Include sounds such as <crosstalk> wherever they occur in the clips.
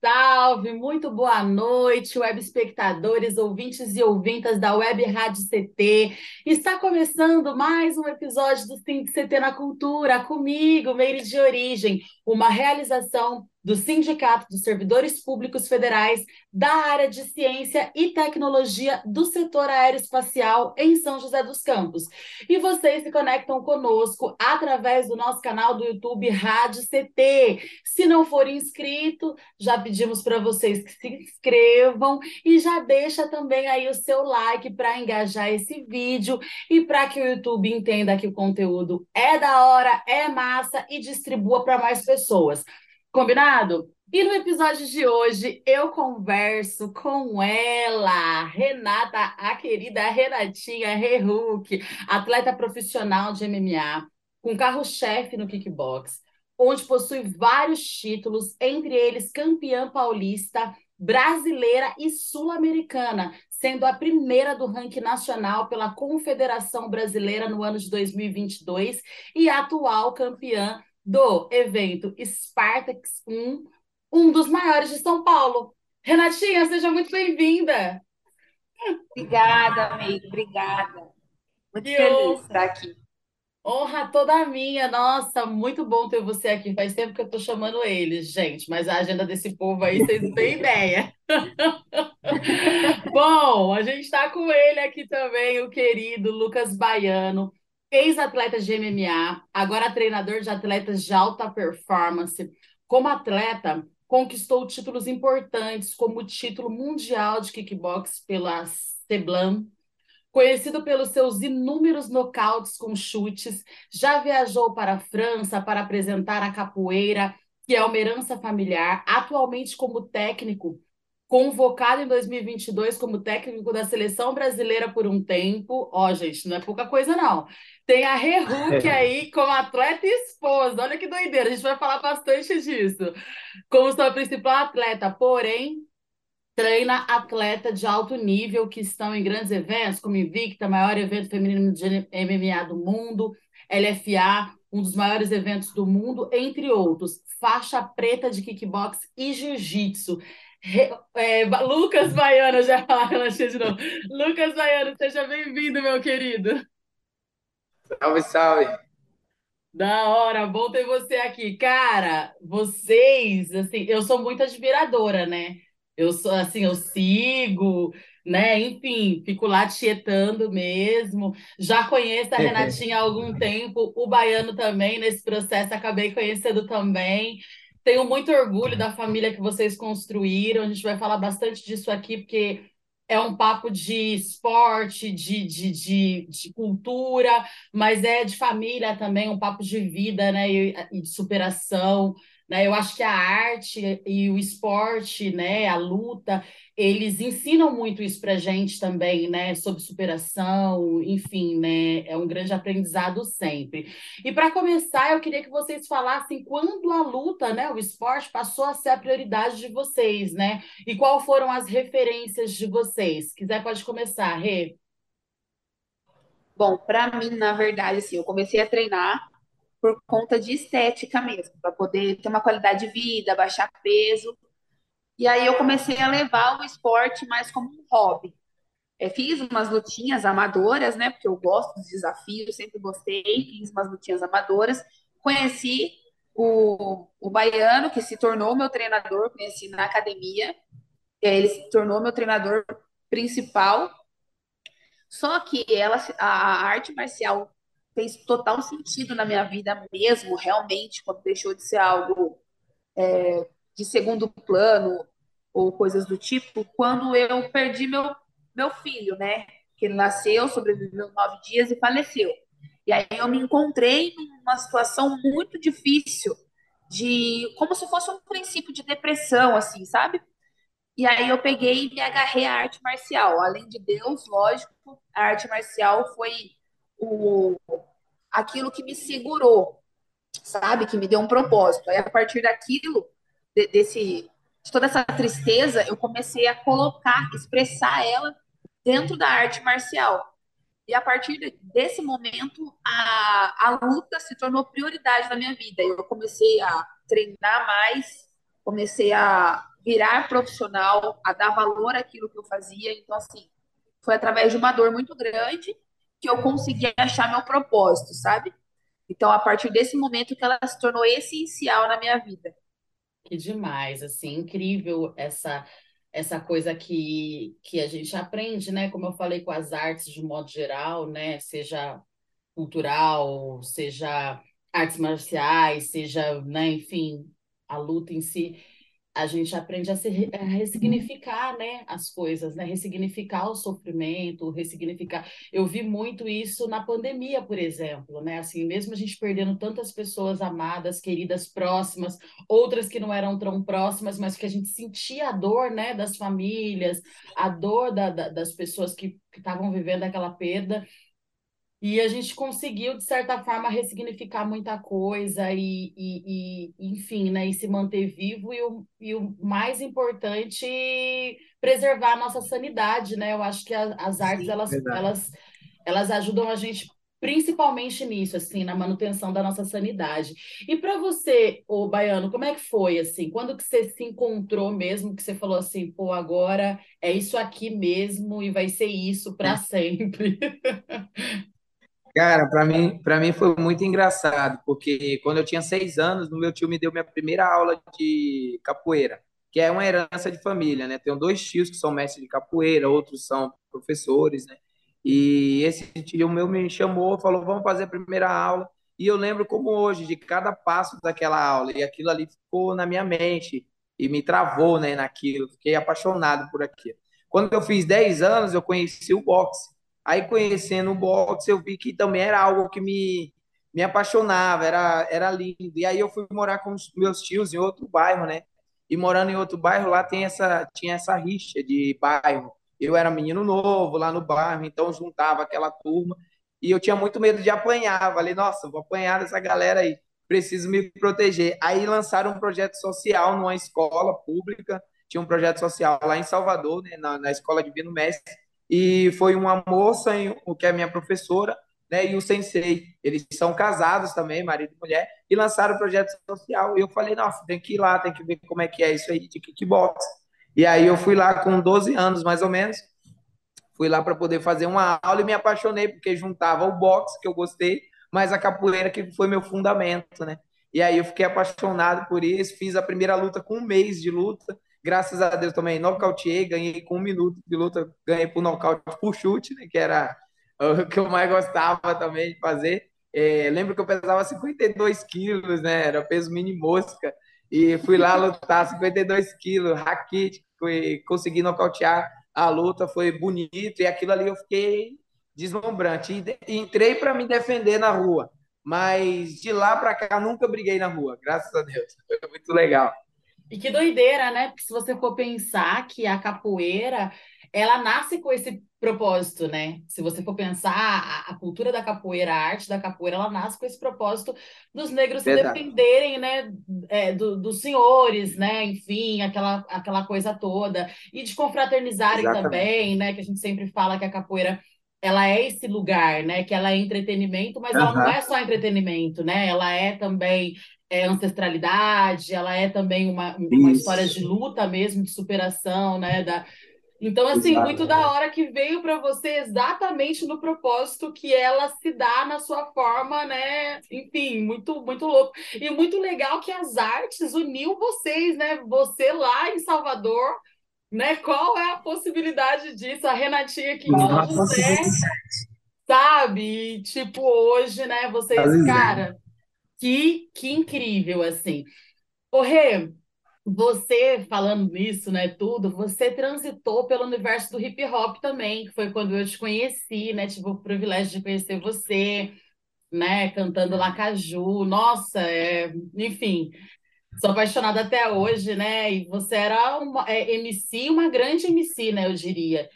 Salve, muito boa noite, web espectadores, ouvintes e ouvintas da Web Rádio CT. Está começando mais um episódio do Sim CT na Cultura, comigo, Meire de Origem, uma realização do Sindicato dos Servidores Públicos Federais da área de Ciência e Tecnologia do setor aeroespacial em São José dos Campos. E vocês se conectam conosco através do nosso canal do YouTube Rádio CT. Se não for inscrito, já pedimos para vocês que se inscrevam e já deixa também aí o seu like para engajar esse vídeo e para que o YouTube entenda que o conteúdo é da hora, é massa e distribua para mais pessoas. Combinado? E no episódio de hoje eu converso com ela, Renata, a querida Renatinha Rehuk, atleta profissional de MMA, com carro-chefe no kickbox, onde possui vários títulos, entre eles campeã paulista, brasileira e sul-americana, sendo a primeira do ranking nacional pela Confederação Brasileira no ano de 2022 e atual campeã do evento Spartax 1, um dos maiores de São Paulo. Renatinha, seja muito bem-vinda. Obrigada, amiga, obrigada. Muito feliz de estar aqui. Honra toda minha. Nossa, muito bom ter você aqui. Faz tempo que eu estou chamando eles, gente, mas a agenda desse povo aí, vocês não têm ideia. <laughs> bom, a gente está com ele aqui também, o querido Lucas Baiano ex-atleta de MMA, agora treinador de atletas de alta performance. Como atleta, conquistou títulos importantes, como o título mundial de kickbox pela Seblam, conhecido pelos seus inúmeros nocautes com chutes, já viajou para a França para apresentar a capoeira, que é uma herança familiar, atualmente como técnico convocado em 2022 como técnico da seleção brasileira por um tempo. Ó, gente, não é pouca coisa, não. Tem a Rehuk aí como atleta e esposa. Olha que doideira, a gente vai falar bastante disso. Como sua principal atleta, porém, treina atleta de alto nível que estão em grandes eventos, como Invicta, maior evento feminino de MMA do mundo, LFA, um dos maiores eventos do mundo, entre outros. Faixa preta de kickbox e jiu-jitsu. É, Lucas Baiano, já <laughs> falaram de novo. Lucas Baiano, seja bem-vindo, meu querido. Salve, salve. Da hora, bom ter você aqui. Cara, vocês, assim, eu sou muito admiradora, né? Eu sou assim, eu sigo, né? Enfim, fico lá tietando mesmo. Já conheço a Renatinha há algum <laughs> tempo, o Baiano também, nesse processo, acabei conhecendo também. Tenho muito orgulho da família que vocês construíram. A gente vai falar bastante disso aqui, porque é um papo de esporte, de, de, de, de, cultura, mas é de família também, um papo de vida né, e, e de superação. Né? Eu acho que a arte e o esporte, né, a luta, eles ensinam muito isso para gente também, né, sobre superação, enfim, né, é um grande aprendizado sempre. E para começar, eu queria que vocês falassem quando a luta, né, o esporte passou a ser a prioridade de vocês, né, e qual foram as referências de vocês. Se quiser, pode começar, Rê. Bom, para mim, na verdade, assim, eu comecei a treinar por conta de estética mesmo, para poder ter uma qualidade de vida, baixar peso. E aí eu comecei a levar o esporte mais como um hobby. É, fiz umas lutinhas amadoras, né? Porque eu gosto dos desafios, sempre gostei. Fiz umas lutinhas amadoras. Conheci o, o baiano, que se tornou meu treinador, conheci na academia. Ele se tornou meu treinador principal. Só que ela, a arte marcial fez total sentido na minha vida mesmo, realmente, quando deixou de ser algo é, de segundo plano ou coisas do tipo, quando eu perdi meu, meu filho, né? Que ele nasceu, sobreviveu nove dias e faleceu. E aí eu me encontrei numa situação muito difícil, de como se fosse um princípio de depressão, assim, sabe? E aí eu peguei e me agarrei à arte marcial. Além de Deus, lógico, a arte marcial foi o, aquilo que me segurou, sabe? Que me deu um propósito. Aí a partir daquilo, de, desse, de toda essa tristeza, eu comecei a colocar, expressar ela dentro da arte marcial. E a partir desse momento, a, a luta se tornou prioridade na minha vida. Eu comecei a treinar mais, comecei a virar profissional, a dar valor àquilo que eu fazia. Então, assim, foi através de uma dor muito grande que eu consegui achar meu propósito, sabe? Então, a partir desse momento que ela se tornou essencial na minha vida. Que demais, assim, incrível essa essa coisa que, que a gente aprende, né? Como eu falei com as artes de modo geral, né? Seja cultural, seja artes marciais, seja, né, enfim, a luta em si a gente aprende a, se, a ressignificar, né, as coisas, né, ressignificar o sofrimento, ressignificar. Eu vi muito isso na pandemia, por exemplo, né, assim, mesmo a gente perdendo tantas pessoas amadas, queridas, próximas, outras que não eram tão próximas, mas que a gente sentia a dor, né, das famílias, a dor da, da, das pessoas que estavam vivendo aquela perda. E a gente conseguiu, de certa forma, ressignificar muita coisa e, e, e, enfim, né, e se manter vivo e o, e o mais importante, preservar a nossa sanidade, né? Eu acho que a, as artes, elas, elas, elas ajudam a gente principalmente nisso, assim, na manutenção da nossa sanidade. E para você, o Baiano, como é que foi, assim? Quando que você se encontrou mesmo, que você falou assim, pô, agora é isso aqui mesmo e vai ser isso para sempre? <laughs> Cara, para mim, para mim foi muito engraçado, porque quando eu tinha seis anos, meu tio me deu minha primeira aula de capoeira, que é uma herança de família, né? Tenho dois tios que são mestres de capoeira, outros são professores, né? E esse tio meu me chamou, falou, vamos fazer a primeira aula. E eu lembro como hoje, de cada passo daquela aula, e aquilo ali ficou na minha mente, e me travou, né, naquilo, fiquei apaixonado por aquilo. Quando eu fiz 10 anos, eu conheci o boxe, Aí, conhecendo o boxe, eu vi que também era algo que me, me apaixonava, era, era lindo. E aí eu fui morar com os meus tios em outro bairro, né? E morando em outro bairro, lá tem essa, tinha essa rixa de bairro. Eu era menino novo lá no bairro, então juntava aquela turma. E eu tinha muito medo de apanhar. Falei, nossa, vou apanhar dessa galera aí, preciso me proteger. Aí lançaram um projeto social numa escola pública. Tinha um projeto social lá em Salvador, né, na, na Escola Divino Mestre e foi uma moça, o que é minha professora, né, e o sensei. Eles são casados também, marido e mulher, e lançaram o projeto social. E eu falei, nossa, tem que ir lá, tem que ver como é que é isso aí de kickbox. E aí eu fui lá com 12 anos, mais ou menos, fui lá para poder fazer uma aula e me apaixonei, porque juntava o boxe, que eu gostei, mas a capoeira, que foi meu fundamento, né? E aí eu fiquei apaixonado por isso, fiz a primeira luta com um mês de luta, Graças a Deus também nocauteei, ganhei com um minuto de luta, ganhei por nocaute por chute, né, que era <laughs> o que eu mais gostava também de fazer. É, lembro que eu pesava 52 quilos, né? Era peso mini mosca. E fui lá lutar 52 quilos, raquete, consegui nocautear a luta, foi bonito. E aquilo ali eu fiquei deslumbrante. E, entrei para me defender na rua. Mas de lá para cá nunca briguei na rua, graças a Deus. <laughs> Foi muito legal. E que doideira, né? Porque se você for pensar que a capoeira, ela nasce com esse propósito, né? Se você for pensar, a, cultura da capoeira, a arte da capoeira, ela nasce com esse propósito dos negros se defenderem, né? É, do, dos senhores, né? Enfim, aquela, aquela coisa toda. E de confraternizarem Exatamente. também, né? Que a gente sempre fala que a capoeira ela é esse lugar, né? Que ela é entretenimento, mas uhum. ela não é só entretenimento, né? Ela é também é, ancestralidade, ela é também uma, uma história de luta mesmo, de superação, né? Da... Então, assim, Exato. muito da hora que veio para você exatamente no propósito que ela se dá na sua forma, né? Enfim, muito, muito louco. E muito legal que as artes uniu vocês, né? Você lá em Salvador, né? Qual é a possibilidade disso? A Renatinha aqui em São José, sabe? E, tipo, hoje, né? Vocês, cara que, que incrível, assim. Ô, Rê, você falando nisso, né, tudo, você transitou pelo universo do hip hop também, que foi quando eu te conheci, né, tive o privilégio de conhecer você, né, cantando Lacaju, nossa, é, enfim, Sou apaixonada até hoje, né? E você era uma é, MC, uma grande MC, né? Eu diria.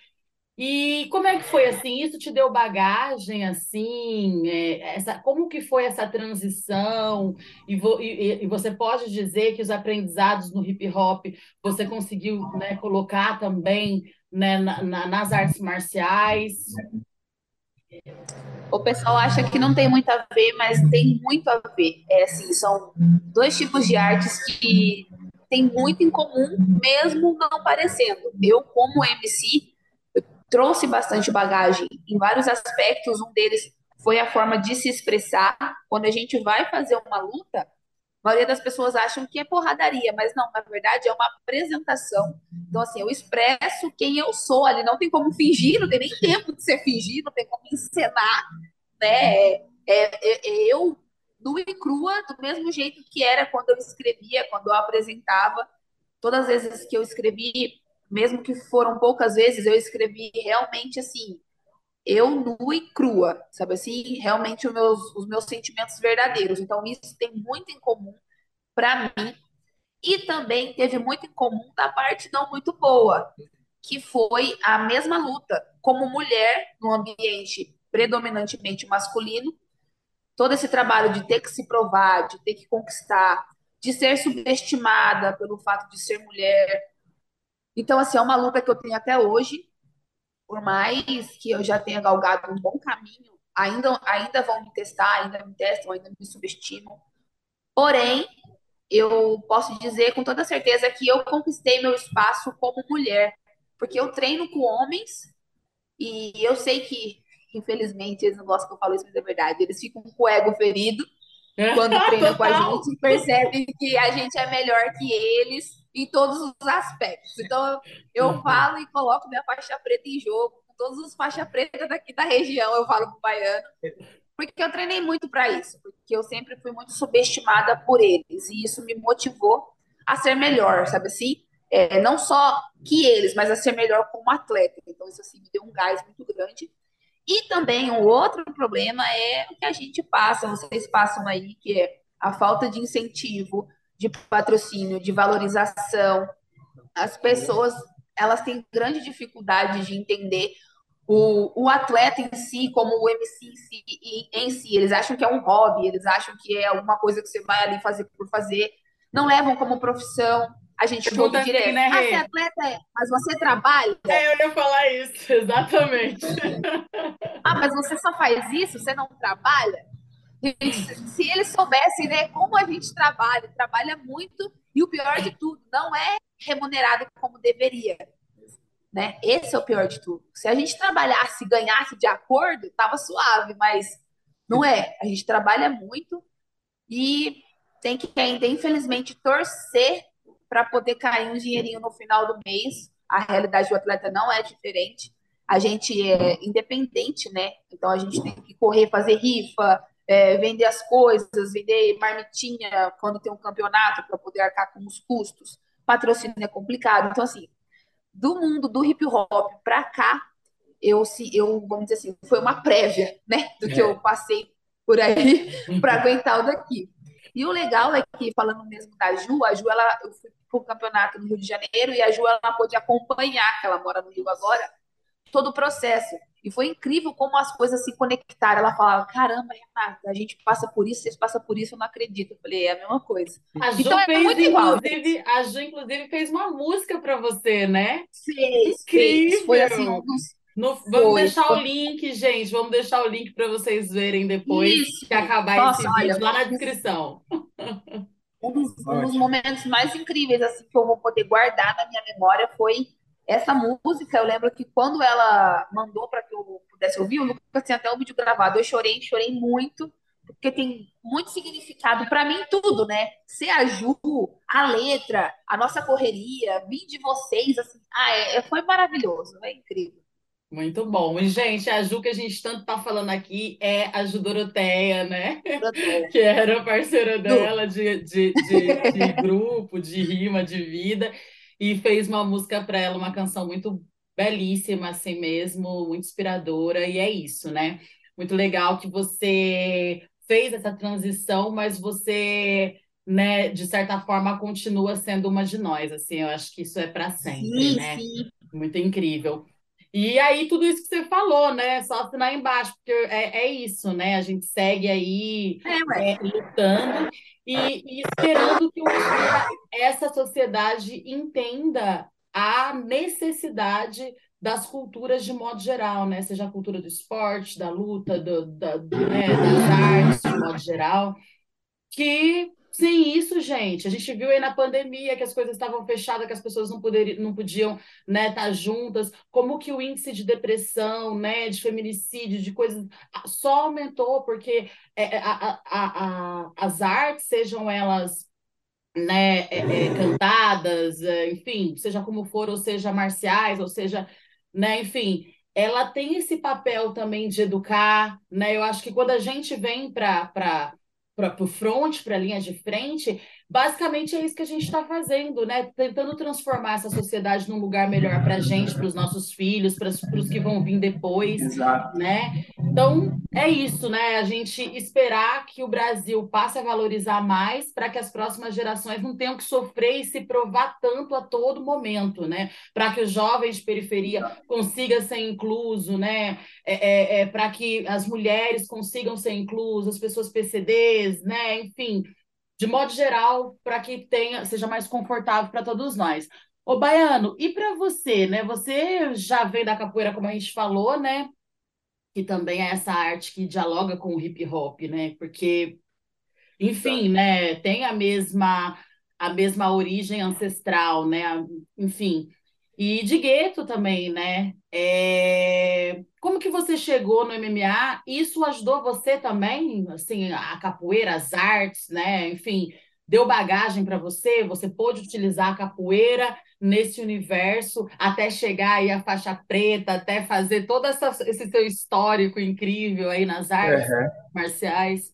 E como é que foi assim? Isso te deu bagagem assim? É, essa, como que foi essa transição? E, vo, e, e, você pode dizer que os aprendizados no hip hop você conseguiu né, colocar também né, na, na, nas artes marciais? O pessoal acha que não tem muito a ver, mas tem muito a ver. É assim, são dois tipos de artes que têm muito em comum, mesmo não parecendo. Eu, como MC, trouxe bastante bagagem em vários aspectos. Um deles foi a forma de se expressar. Quando a gente vai fazer uma luta, a maioria das pessoas acham que é porradaria, mas não, na verdade é uma apresentação. Então, assim, eu expresso quem eu sou ali, não tem como fingir, não tem nem tempo de ser fingir, não tem como encenar, né? É, é, é eu nua e crua, do mesmo jeito que era quando eu escrevia, quando eu apresentava. Todas as vezes que eu escrevi mesmo que foram poucas vezes, eu escrevi realmente assim, eu nua e crua, sabe assim, realmente os meus, os meus sentimentos verdadeiros. Então, isso tem muito em comum para mim. E também teve muito em comum da parte não muito boa, que foi a mesma luta como mulher no ambiente predominantemente masculino. Todo esse trabalho de ter que se provar, de ter que conquistar, de ser subestimada pelo fato de ser mulher, então, assim, é uma luta que eu tenho até hoje, por mais que eu já tenha galgado um bom caminho, ainda, ainda vão me testar, ainda me testam, ainda me subestimam. Porém, eu posso dizer com toda certeza que eu conquistei meu espaço como mulher, porque eu treino com homens e eu sei que, infelizmente, eles não gostam que eu falo isso, mas é verdade, eles ficam com o ego ferido quando treinam com a <laughs> gente e percebem que a gente é melhor que eles em todos os aspectos. Então, eu uhum. falo e coloco minha faixa preta em jogo, com todos os faixas pretas daqui da região, eu falo com o baiano. Porque eu treinei muito para isso, porque eu sempre fui muito subestimada por eles, e isso me motivou a ser melhor, sabe assim? É, não só que eles, mas a ser melhor como atleta. Então, isso assim, me deu um gás muito grande. E também um outro problema é o que a gente passa, vocês passam aí, que é a falta de incentivo, de patrocínio, de valorização. As pessoas elas têm grande dificuldade de entender o, o atleta em si, como o MC em si, em si. Eles acham que é um hobby, eles acham que é alguma coisa que você vai ali fazer por fazer. Não levam como profissão. A gente pergunta ouve direto. Né, ah, você é atleta, é, mas você trabalha? É, eu ia falar isso, <laughs> exatamente. ah, mas você só faz isso? Você não trabalha? Se eles soubessem né, como a gente trabalha, trabalha muito, e o pior de tudo, não é remunerado como deveria. Né? Esse é o pior de tudo. Se a gente trabalhasse ganhasse de acordo, tava suave, mas não é. A gente trabalha muito e tem que ainda, infelizmente, torcer para poder cair um dinheirinho no final do mês. A realidade do atleta não é diferente. A gente é independente, né? Então a gente tem que correr, fazer rifa, é, vender as coisas, vender marmitinha quando tem um campeonato para poder arcar com os custos. Patrocínio é complicado. Então, assim, do mundo do hip hop para cá, eu, se, eu, vamos dizer assim, foi uma prévia, né, do que é. eu passei por aí <laughs> para aguentar o daqui. E o legal é que, falando mesmo da Ju, a Ju, ela, eu fui para o campeonato no Rio de Janeiro e a Ju, ela pôde acompanhar, que ela mora no Rio agora, todo o processo. E foi incrível como as coisas se conectaram. Ela falava: caramba, Renata, a gente passa por isso, vocês passam por isso, eu não acredito. Eu falei: é a mesma coisa. A Ju então, é fez, muito igual. Inclusive, a Ju, inclusive, fez uma música para você, né? Fez, incrível. Fez. Foi assim um dos. No, vamos foi, deixar o link, gente. Vamos deixar o link para vocês verem depois Isso. que acabar Nossa, esse vídeo olha, lá na descrição. <laughs> Um dos, um dos, momentos mais incríveis assim que eu vou poder guardar na minha memória foi essa música, eu lembro que quando ela mandou para que eu pudesse ouvir, o Lucas tinha até um vídeo gravado. Eu chorei, chorei muito, porque tem muito significado para mim tudo, né? Ser a Ju, a letra, a nossa correria, vir de vocês, assim, ah, é, é, foi maravilhoso, é incrível. Muito bom. E, gente, a Ju que a gente tanto tá falando aqui é a Ju Doroteia, né? Doroteia. <laughs> que era parceira dela de, de, de, de grupo, de rima, de vida e fez uma música para ela, uma canção muito belíssima, assim mesmo, muito inspiradora, e é isso, né? Muito legal que você fez essa transição, mas você né, de certa forma, continua sendo uma de nós, assim, eu acho que isso é para sempre, Sim, né? sim. Muito incrível. E aí, tudo isso que você falou, né? Só assinar embaixo, porque é, é isso, né? A gente segue aí É, é, lutando e, e esperando que essa sociedade entenda a necessidade das culturas de modo geral, né? Seja a cultura do esporte, da luta, do, da, né, das artes de modo geral que sem isso, gente, a gente viu aí na pandemia que as coisas estavam fechadas, que as pessoas não, poderiam, não podiam, né, estar juntas, como que o índice de depressão, né, de feminicídio, de coisas só aumentou porque é, é, a, a, a, as artes, sejam elas né, é, é, cantadas, é, enfim, seja como for, ou seja marciais, ou seja, né, enfim, ela tem esse papel também de educar, né? Eu acho que quando a gente vem para para o front, para a linha de frente, basicamente é isso que a gente está fazendo, né? Tentando transformar essa sociedade num lugar melhor para a gente, para os nossos filhos, para os que vão vir depois, Exato. né? Então é isso, né? A gente esperar que o Brasil passe a valorizar mais para que as próximas gerações não tenham que sofrer e se provar tanto a todo momento, né? Para que os jovens de periferia consigam ser incluso, né? É, é, é para que as mulheres consigam ser inclusas, as pessoas PCDs, né? Enfim, de modo geral, para que tenha, seja mais confortável para todos nós. Ô, Baiano, e para você, né? Você já vem da capoeira, como a gente falou, né? Que também é essa arte que dialoga com o hip hop, né? Porque, enfim, né? Tem a mesma a mesma origem ancestral, né? Enfim, e de gueto também, né? É... Como que você chegou no MMA? Isso ajudou você também, assim, a capoeira, as artes, né? Enfim, deu bagagem para você? Você pôde utilizar a capoeira nesse universo até chegar aí a faixa preta, até fazer todo essa, esse seu histórico incrível aí nas artes Uhum. marciais?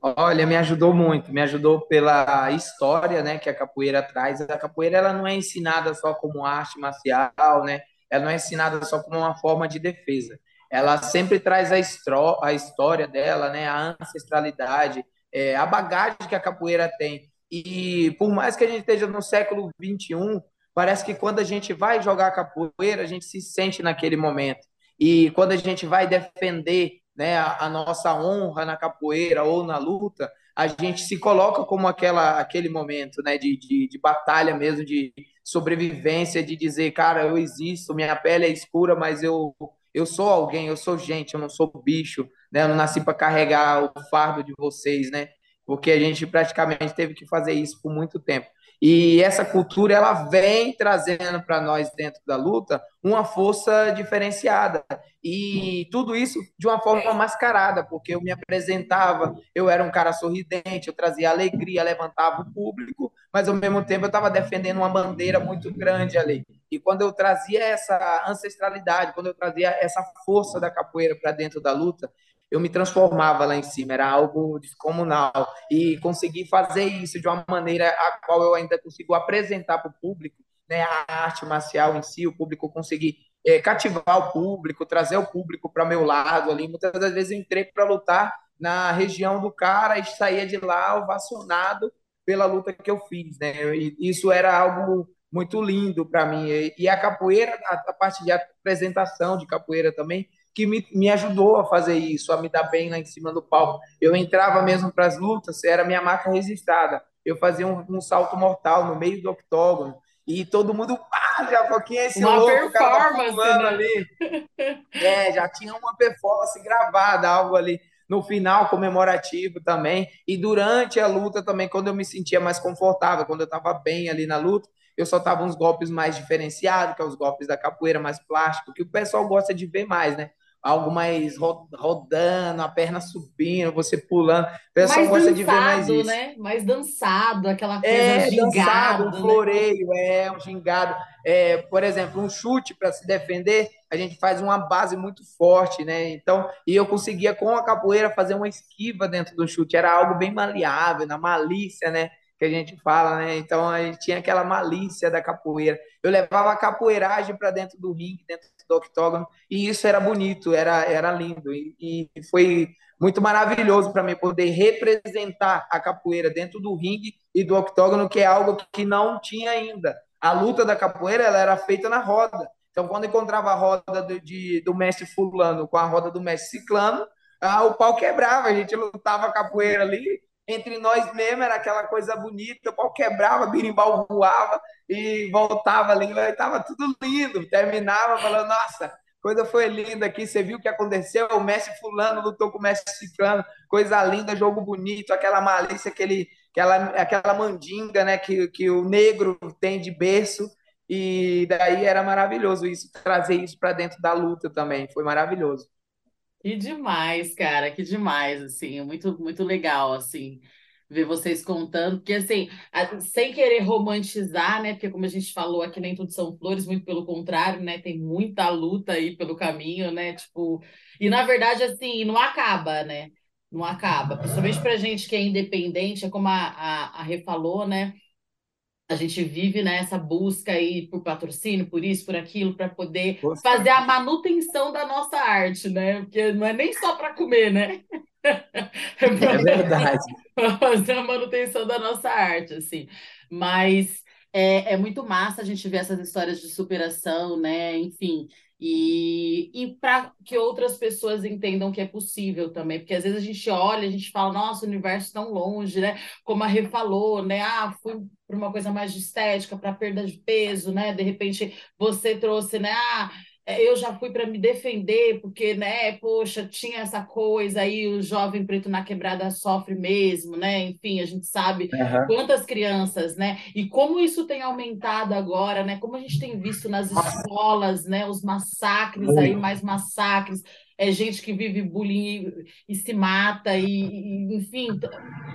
Olha, me ajudou muito, me ajudou pela história, né, que a capoeira traz. A capoeira ela não é ensinada só como arte marcial, né? Ela não é ensinada só como uma forma de defesa. Ela sempre traz a, estro, a história dela, né, a ancestralidade, é, a bagagem que a capoeira tem. E por mais que a gente esteja no século 21, parece que quando a gente vai jogar capoeira, a gente se sente naquele momento. E quando a gente vai defender né, a, nossa honra na capoeira ou na luta, a gente se coloca como aquela, aquele momento né, de, de, de, batalha mesmo, de sobrevivência, de dizer, cara, eu existo, minha pele é escura, mas eu, eu sou alguém, eu sou gente, eu não sou bicho, né, eu não nasci para carregar o fardo de vocês, né? Porque a gente praticamente teve que fazer isso por muito tempo. E essa cultura ela vem trazendo para nós dentro da luta uma força diferenciada. E tudo isso de uma forma mascarada, porque eu me apresentava, eu era um cara sorridente, eu trazia alegria, levantava o público, mas ao mesmo tempo eu estava defendendo uma bandeira muito grande ali. E quando eu trazia essa ancestralidade, quando eu trazia essa força da capoeira para dentro da luta, eu me transformava lá em cima, era algo descomunal. E consegui fazer isso de uma maneira a qual eu ainda consigo apresentar para o público né, a arte marcial em si, o público conseguir é, cativar o público, trazer o público para meu lado ali. Muitas das vezes eu entrei para lutar na região do cara e saía de lá ovacionado pela luta que eu fiz. Né? E isso era algo muito lindo para mim. E a capoeira, a, parte de apresentação de capoeira também, que me, me ajudou a fazer isso, a me dar bem lá em cima do palco. Eu entrava mesmo para as lutas, era minha marca registrada. Eu fazia um, um, salto mortal no meio do octógono e todo mundo, ah, já pouquinho esse uma louco, performance, tá né? ali. <laughs> É, já tinha uma performance gravada, algo ali no final comemorativo também. E durante a luta também, quando eu me sentia mais confortável, quando eu estava bem ali na luta, eu soltava uns golpes mais diferenciados, que é os golpes da capoeira mais plástico, que o pessoal gosta de ver mais, né? Algo mais rodando, a perna subindo, você pulando. O pessoal mais gosta dançado, de ver mais isso. né? Mais dançado, aquela coisa É, gingado, dançado, um né? floreio, é, um gingado. É, por exemplo, um chute para se defender, a gente faz uma base muito forte, né? Então, e eu conseguia com a capoeira fazer uma esquiva dentro do chute, era algo bem maleável, na malícia, né? Que a gente fala, né? Então a gente tinha aquela malícia da capoeira. Eu levava a capoeiragem para dentro do ringue, dentro do octógono, e isso era bonito, era, era lindo. E, e foi muito maravilhoso para mim poder representar a capoeira dentro do ringue e do octógono, que é algo que não tinha ainda. A luta da capoeira ela era feita na roda. Então, quando encontrava a roda do, de, do mestre fulano com a roda do mestre ciclano, ah, o pau quebrava, a gente lutava capoeira ali, entre nós mesmo era aquela coisa bonita, o pau quebrava, birimbau voava e voltava ali, estava tudo lindo, terminava falando, nossa, coisa foi linda aqui, você viu o que aconteceu, o Messi fulano lutou com o Messi ciclano, coisa linda, jogo bonito, aquela malícia, aquele, aquela, aquela mandinga, né, que, que o negro tem de berço, e daí era maravilhoso isso, trazer isso para dentro da luta também, foi maravilhoso. Que demais, cara, que demais, assim, muito, muito legal, assim, ver vocês contando, porque, assim, sem querer romantizar, né, porque como a gente falou aqui, nem tudo são flores, muito pelo contrário, né, tem muita luta aí pelo caminho, né, tipo, e na verdade, assim, não acaba, né, não acaba, principalmente pra gente que é independente, é como a, a, a Rê falou, né, a gente vive nessa busca aí por patrocínio, por isso, por aquilo, para poder fazer a manutenção da nossa arte, né? Porque não é nem só para comer, né? <laughs> É, é verdade. <laughs> fazer a manutenção da nossa arte, assim. Mas é, é muito massa a gente ver essas histórias de superação, né? Enfim, e, e para que outras pessoas entendam que é possível também, porque às vezes a gente olha, a gente fala, nossa, o universo tão longe, né? Como a Rê falou, né? Ah, fui para uma coisa mais de estética, para perda de peso, né? De repente você trouxe, né? Ah, eu já fui para me defender, porque, né, poxa, tinha essa coisa aí, o jovem preto na quebrada sofre mesmo, né? Enfim, a gente sabe uhum. quantas crianças, né? E como isso tem aumentado agora, né? Como a gente tem visto nas escolas, né, os massacres aí, mais massacres é gente que vive bullying e, e se mata, e, e, enfim,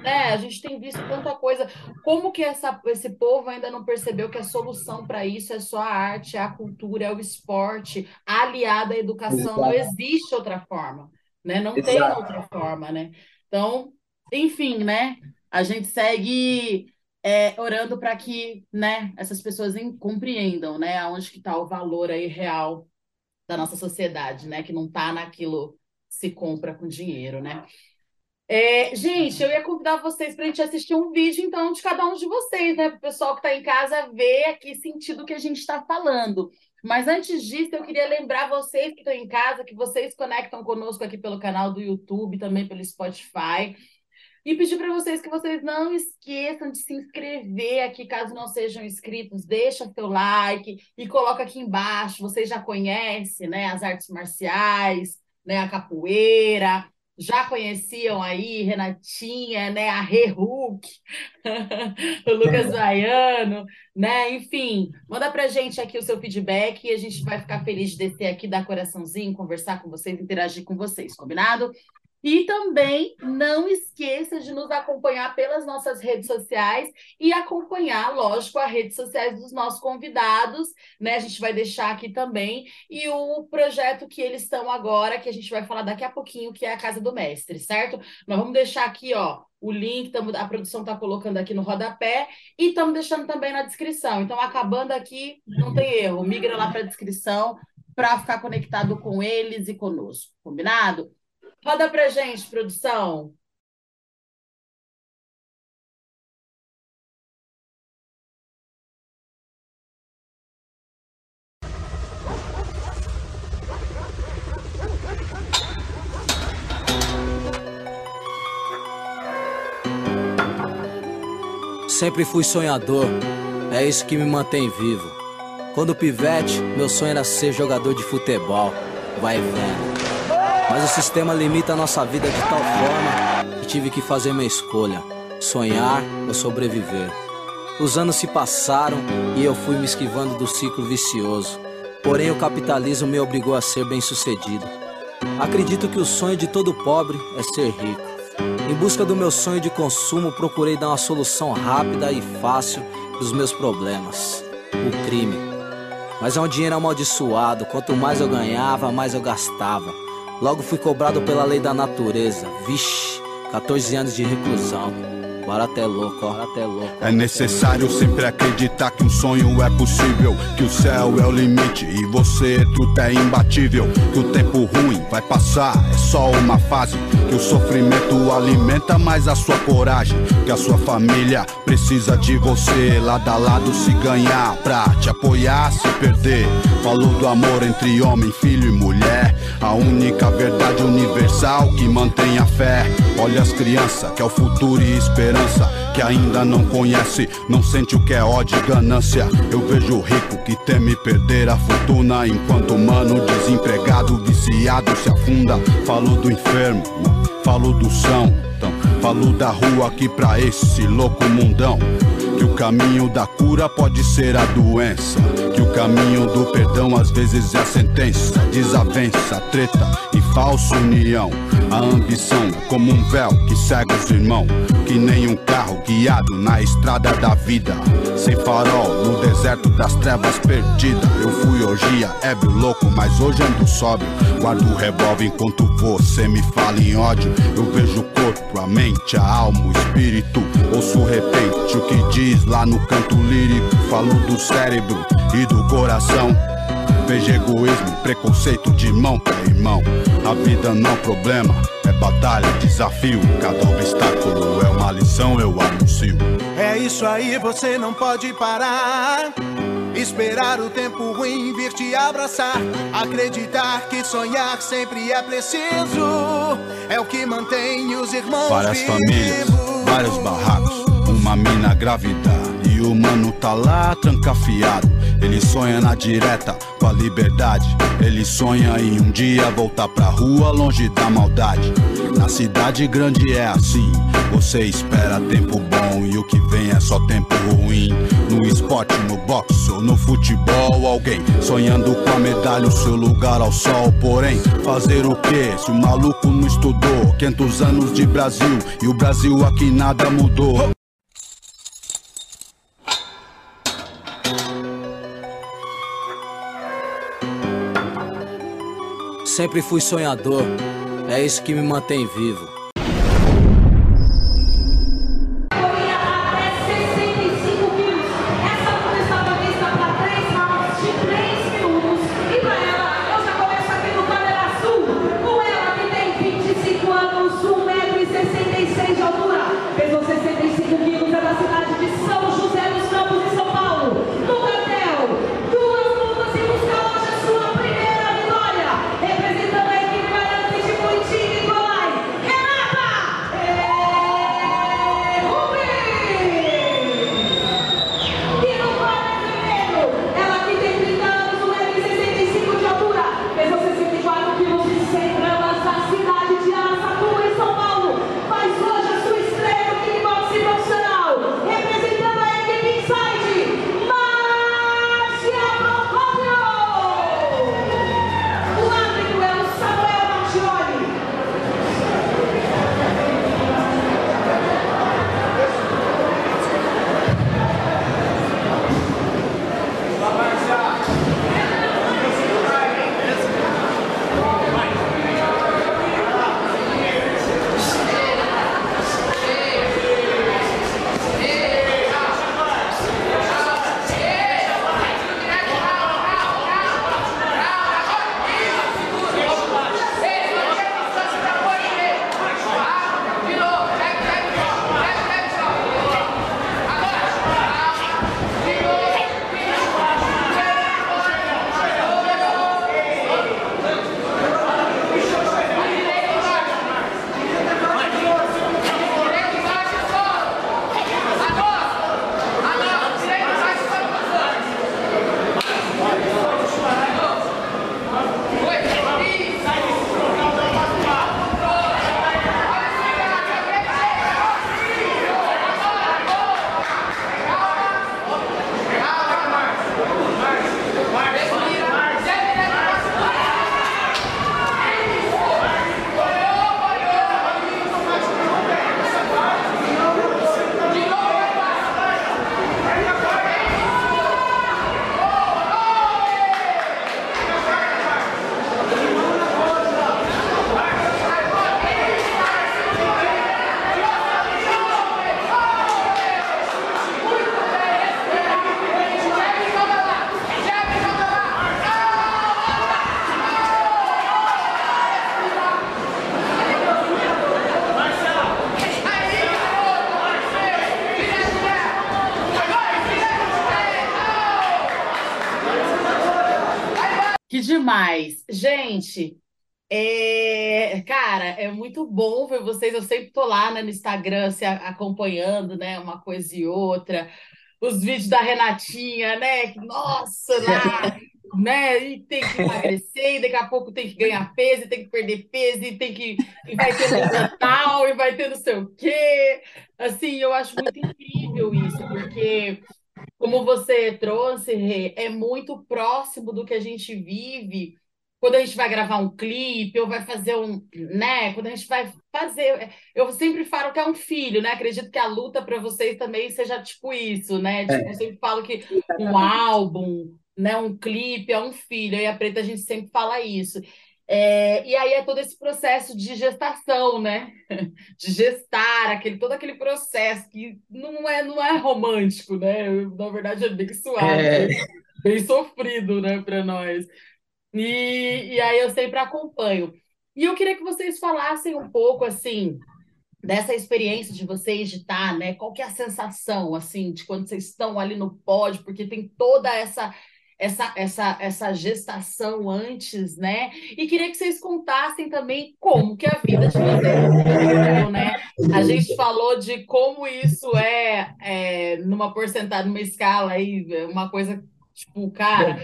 né? A gente tem visto tanta coisa. Como que essa, esse povo ainda não percebeu que a solução para isso é só a arte, é a cultura, é o esporte, aliada à educação? Exato. Não existe outra forma, né? Não Exato. tem outra forma, né? Então, enfim, né? A gente segue é, orando para que né, essas pessoas compreendam né, aonde que está o valor aí real da nossa sociedade, né? Que não está naquilo que se compra com dinheiro, né? É, gente, eu ia convidar vocês para a gente assistir um vídeo, então, de cada um de vocês, né? Para o pessoal que está em casa ver aqui sentido que a gente está falando. Mas antes disso, eu queria lembrar vocês que estão em casa, que vocês conectam conosco aqui pelo canal do YouTube, também pelo Spotify. E pedir para vocês que vocês não esqueçam de se inscrever aqui, caso não sejam inscritos, deixa seu like e coloca aqui embaixo. Vocês já conhecem, né, as artes marciais, né, a capoeira, já conheciam aí Renatinha, né, a Rê Hulk, <laughs> o Lucas Baiano, né? Enfim, manda pra gente aqui o seu feedback e a gente vai ficar feliz de descer aqui, dar coraçãozinho, conversar com vocês, interagir com vocês, combinado? E também não esqueça de nos acompanhar pelas nossas redes sociais e acompanhar, lógico, as redes sociais dos nossos convidados, né? A gente vai deixar aqui também. E o projeto que eles estão agora, que a gente vai falar daqui a pouquinho, que é a Casa do Mestre, certo? Nós vamos deixar aqui, ó, o link, tamo, a produção está colocando aqui no rodapé e estamos deixando também na descrição. Então, acabando aqui, não tem erro, migra lá para a descrição para ficar conectado com eles e conosco, combinado? Roda pra gente, produção. Sempre fui sonhador, é isso que me mantém vivo. Quando pivete, meu sonho era ser jogador de futebol. Vai vendo. Mas o sistema limita a nossa vida de tal forma que tive que fazer minha escolha: sonhar ou sobreviver. Os anos se passaram e eu fui me esquivando do ciclo vicioso. Porém, o capitalismo me obrigou a ser bem-sucedido. Acredito que o sonho de todo pobre é ser rico. Em busca do meu sonho de consumo, procurei dar uma solução rápida e fácil dos meus problemas: o crime. Mas é um dinheiro amaldiçoado, quanto mais eu ganhava, mais eu gastava. Logo fui cobrado pela lei da natureza. Vixe, 14 anos de reclusão. Barato é louco, barato é louco. É necessário sempre acreditar que um sonho é possível, que o céu é o limite e você tudo é imbatível, que o tempo ruim vai passar, é só uma fase, que o sofrimento alimenta mais a sua coragem, que a sua família precisa de você, lado a lado se ganhar, pra te apoiar, se perder. Falou do amor entre homem, filho e mulher, a única verdade universal que mantém a fé. Olha as crianças, que é o futuro e esperança, que ainda não conhece, não sente o que é ódio e ganância. Eu vejo o rico que teme perder a fortuna, enquanto o mano desempregado, viciado se afunda. Falou do enfermo, falou do são, então, falou da rua aqui pra esse louco mundão. O caminho da cura pode ser a doença. Que o caminho do perdão às vezes é a sentença. Desavença, treta e falsa união. A ambição como um véu que cega os irmãos. Que nem um carro guiado na estrada da vida. Sem farol, no deserto das trevas perdida. Eu fui orgia, ébrio louco, mas hoje ando sóbrio. Guardo o revólver enquanto você me fala em ódio. Eu vejo o corpo, a mente, a alma, o espírito. Ouço repente o que diz lá no canto lírico. Falo do cérebro e do coração. Veja egoísmo, preconceito de mão pra irmão. A vida não é problema, batalha, desafio. Cada obstáculo é uma lição, eu anuncio. É isso aí, você não pode parar. Esperar o tempo ruim vir te abraçar. Acreditar que sonhar sempre é preciso. É o que mantém os irmãos Várias vivos. famílias, vários barracos, uma mina grávida. E o mano tá lá trancafiado. Ele sonha na direta com a liberdade. Ele sonha em um dia voltar pra rua longe da maldade. Na cidade grande é assim. Você espera tempo bom e o que vem é só tempo ruim. No esporte, no boxe ou no futebol, alguém sonhando com a medalha, o seu lugar ao sol. Porém, fazer o que se o maluco não estudou? 500 anos de Brasil e o Brasil aqui nada mudou. Sempre fui sonhador, é isso que me mantém vivo. Gente, é, cara, é muito bom ver vocês. Eu sempre tô lá, né, no Instagram se acompanhando, né, uma coisa e outra. Os vídeos da Renatinha, né? que, Nossa, lá, <laughs> né? E tem que emagrecer, e daqui a pouco tem que ganhar peso, e tem que perder peso, e tem que e vai ter luta tal, e vai ter não sei o quê. Assim, eu acho muito incrível isso, porque como você trouxe, Rê, é muito próximo do que a gente vive quando a gente vai gravar um clipe ou vai fazer um, né? Quando a gente vai fazer, eu sempre falo que é um filho, né? Acredito que a luta para vocês também seja tipo isso, né? Tipo, eu sempre falo que um álbum, né, um clipe é um filho, e a Preta a gente sempre fala isso. É, e aí é todo esse processo de gestação, né? <laughs> De gestar, aquele, todo aquele processo que não é, não é romântico, né? Na verdade é bem suave, É, bem, bem sofrido, né, para nós. E, e aí eu sempre acompanho. E eu queria que vocês falassem um pouco, assim, dessa experiência de vocês de estar, né? Qual que é a sensação, assim, de quando vocês estão ali no pódio, porque tem toda essa essa essa essa gestação antes, né? E queria que vocês contassem também como que a vida de vocês né? A gente falou de como isso é, é numa porcentagem, numa escala aí, uma coisa tipo, cara,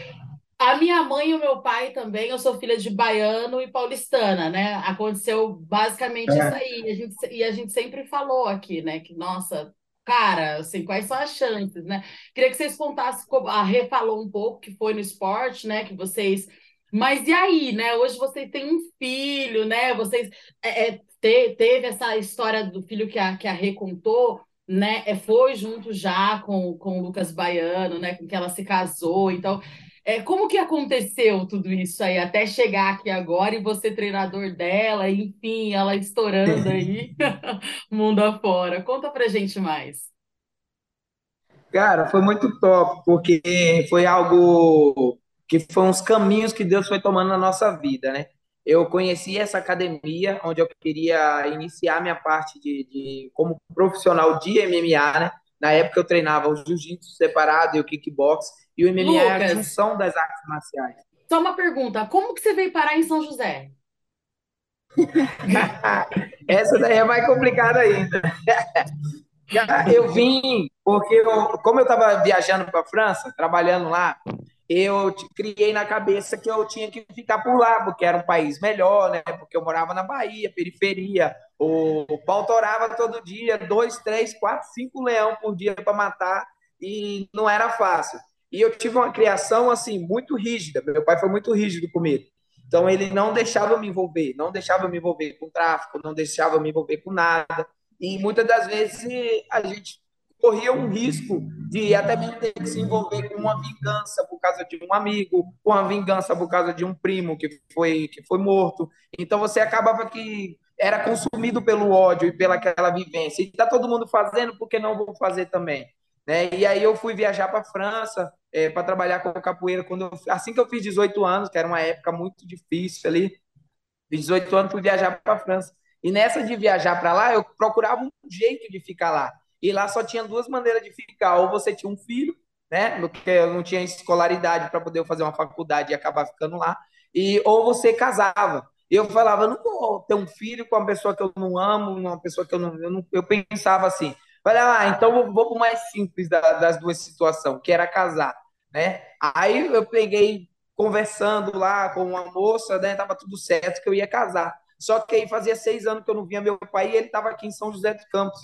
a minha mãe e o meu pai também, eu sou filha de baiano e paulistana, né? Aconteceu basicamente isso aí. E a gente, e a gente sempre falou aqui, né? Que, nossa, cara, assim, quais são as chances, né? Queria que vocês contassem, a Rê falou um pouco que foi no esporte, né? Que vocês. Mas e aí, né? Hoje vocês têm um filho, né? Vocês é, é, te- teve essa história do filho que a, que a Rê contou. Né, é, foi junto já com, com o Lucas Baiano, né, com que ela se casou. Então, é, como que aconteceu tudo isso aí até chegar aqui agora e você treinador dela, enfim, ela estourando aí <laughs> mundo afora? Conta pra gente mais. Cara, foi muito top, porque foi algo que foi uns caminhos que Deus foi tomando na nossa vida, né? Eu conheci essa academia onde eu queria iniciar minha parte de, de como profissional de MMA, né? Na época eu treinava o jiu-jitsu separado e o kickbox, e o MMA é a Lucas, junção das artes marciais. só uma pergunta: como que você veio parar em São José? <laughs> Essa daí é mais complicada ainda. <laughs> Eu vim porque, eu, como eu estava viajando para a França, trabalhando lá, eu criei na cabeça que eu tinha que ficar por lá, porque era um país melhor, né? Porque eu morava na Bahia, periferia, o, o pau torava todo dia, dois, três, quatro, cinco leão por dia para matar, e não era fácil. E eu tive uma criação, assim, muito rígida. Meu pai foi muito rígido comigo. Então, ele não deixava me envolver, não deixava me envolver com tráfico, não deixava me envolver com nada. E muitas das vezes a gente corria um risco de até mesmo ter que se envolver com uma vingança por causa de um amigo, com uma vingança por causa de um primo que foi, que foi morto. Então você acabava que era consumido pelo ódio e pela aquela vivência. E está todo mundo fazendo, por que não vou fazer também? Né? E aí eu fui viajar para a França é, para trabalhar com capoeira quando eu- assim que eu fiz 18 anos, que era uma época muito difícil ali, Fiz 18 anos, fui viajar para a França. E nessa de viajar para lá, eu procurava um jeito de ficar lá. E lá só tinha duas maneiras de ficar. Ou você tinha um filho, né? Porque eu não tinha escolaridade para poder fazer uma faculdade e acabar ficando lá. E, ou você casava. Eu falava, não vou ter um filho com uma pessoa que eu não amo, uma pessoa que eu não. Eu, não, eu pensava assim. Falei, ah, então vou para o mais simples da- das duas situações, que era casar, né? Aí eu peguei conversando lá com uma moça, né? Tava tudo certo que eu ia casar. Só que aí fazia seis anos que eu não via meu pai e ele estava aqui em São José dos Campos.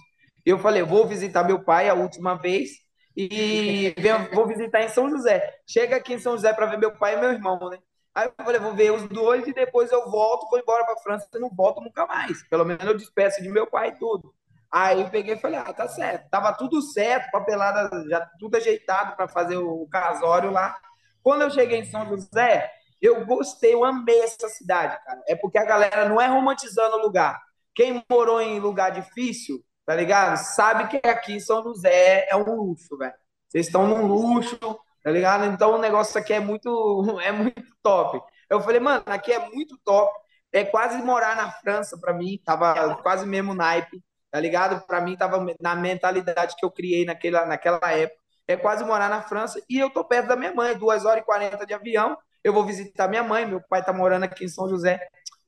Eu falei, vou visitar meu pai a última vez e vou visitar em São José. Chega aqui em São José para ver meu pai e meu irmão, né? Aí eu falei, vou ver os dois e depois eu volto, vou embora para França e não volto nunca mais. Pelo menos eu despeço de meu pai e tudo. Aí eu peguei e falei, ah, tá certo. Tava tudo certo, papelada, já tudo ajeitado para fazer o casório lá. Quando eu cheguei em São José, eu gostei, eu amei essa cidade, cara. É porque a galera não é romantizando o lugar. Quem morou em lugar difícil, tá ligado? Sabe que aqui São José é um luxo, velho. Vocês estão num luxo, tá ligado? Então o negócio aqui é muito, <laughs> é muito top. Eu falei, mano, aqui é muito top. É quase morar na França pra mim, tava quase mesmo naipe, tá ligado? Pra mim tava na mentalidade que eu criei naquela, naquela época. É quase morar na França e eu tô perto da minha mãe, duas horas e quarenta de avião. eu vou visitar minha mãe, meu pai tá morando aqui em São José.